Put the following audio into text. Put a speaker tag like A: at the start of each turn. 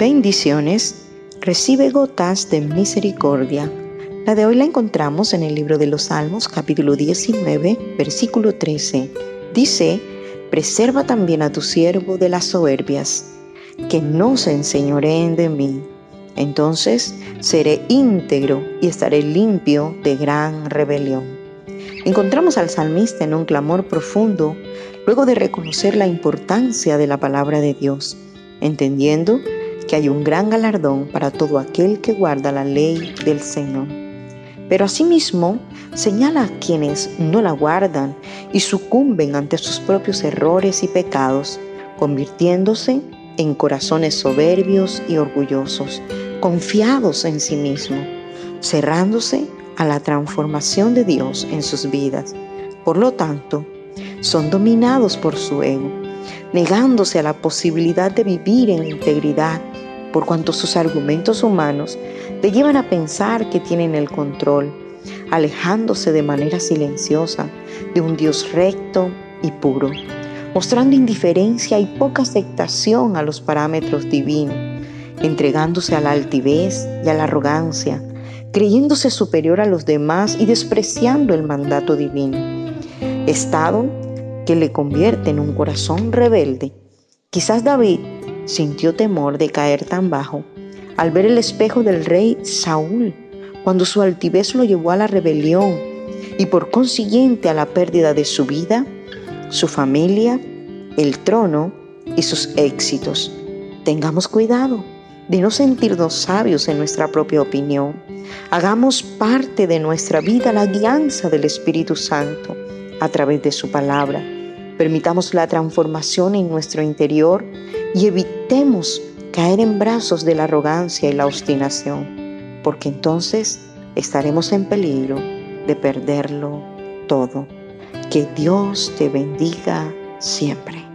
A: Bendiciones, recibe gotas de misericordia. La de hoy la encontramos en el libro de los Salmos capítulo 19, versículo 13. Dice, preserva también a tu siervo de las soberbias, que no se enseñoreen de mí. Entonces seré íntegro y estaré limpio de gran rebelión. Encontramos al salmista en un clamor profundo luego de reconocer la importancia de la palabra de Dios, entendiendo que hay un gran galardón para todo aquel que guarda la ley del Señor. Pero asimismo señala a quienes no la guardan y sucumben ante sus propios errores y pecados, convirtiéndose en corazones soberbios y orgullosos, confiados en sí mismos, cerrándose a la transformación de Dios en sus vidas. Por lo tanto, son dominados por su ego, negándose a la posibilidad de vivir en integridad por cuanto sus argumentos humanos le llevan a pensar que tienen el control, alejándose de manera silenciosa de un Dios recto y puro, mostrando indiferencia y poca aceptación a los parámetros divinos, entregándose a la altivez y a la arrogancia, creyéndose superior a los demás y despreciando el mandato divino, estado que le convierte en un corazón rebelde. Quizás David sintió temor de caer tan bajo al ver el espejo del rey Saúl, cuando su altivez lo llevó a la rebelión y por consiguiente a la pérdida de su vida, su familia, el trono y sus éxitos. Tengamos cuidado de no sentirnos sabios en nuestra propia opinión. Hagamos parte de nuestra vida la guianza del Espíritu Santo a través de su palabra. Permitamos la transformación en nuestro interior y evitemos caer en brazos de la arrogancia y la obstinación, porque entonces estaremos en peligro de perderlo todo. Que Dios te bendiga siempre.